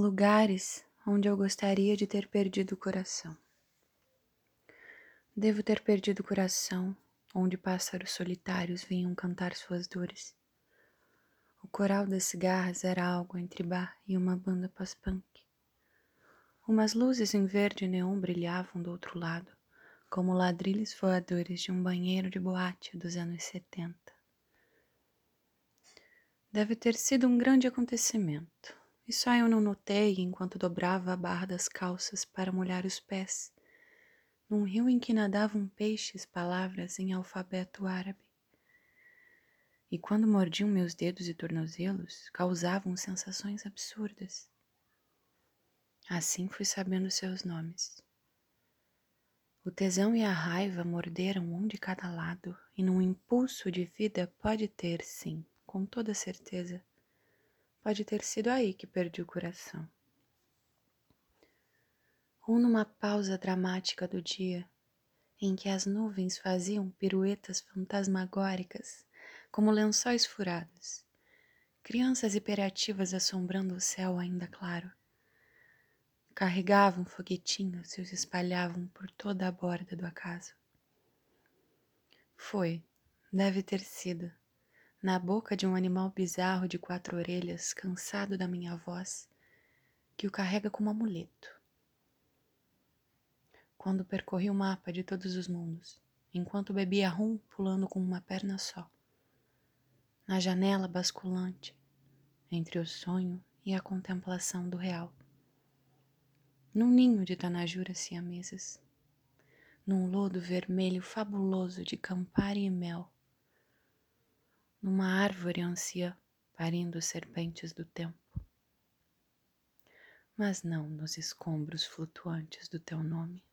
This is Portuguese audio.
Lugares onde eu gostaria de ter perdido o coração. Devo ter perdido o coração onde pássaros solitários vinham cantar suas dores. O coral das cigarras era algo entre bar e uma banda pós-punk. Umas luzes em verde neon brilhavam do outro lado, como ladrilhos voadores de um banheiro de boate dos anos 70. Deve ter sido um grande acontecimento, e só eu não notei enquanto dobrava a barra das calças para molhar os pés, num rio em que nadavam peixes palavras em alfabeto árabe. E quando mordiam meus dedos e tornozelos, causavam sensações absurdas. Assim fui sabendo seus nomes. O tesão e a raiva morderam um de cada lado, e num impulso de vida pode ter, sim, com toda certeza. Pode ter sido aí que perdi o coração. Ou numa pausa dramática do dia, em que as nuvens faziam piruetas fantasmagóricas, como lençóis furados, crianças hiperativas assombrando o céu ainda claro. Carregavam foguetinhos e os espalhavam por toda a borda do acaso. Foi, deve ter sido, na boca de um animal bizarro de quatro orelhas, cansado da minha voz, que o carrega como amuleto. Quando percorri o mapa de todos os mundos, enquanto bebia rum pulando com uma perna só, na janela basculante, entre o sonho e a contemplação do real. Num ninho de tanajuras siamesas, num lodo vermelho fabuloso de campari e mel, numa árvore anciã parindo serpentes do tempo. Mas não nos escombros flutuantes do teu nome.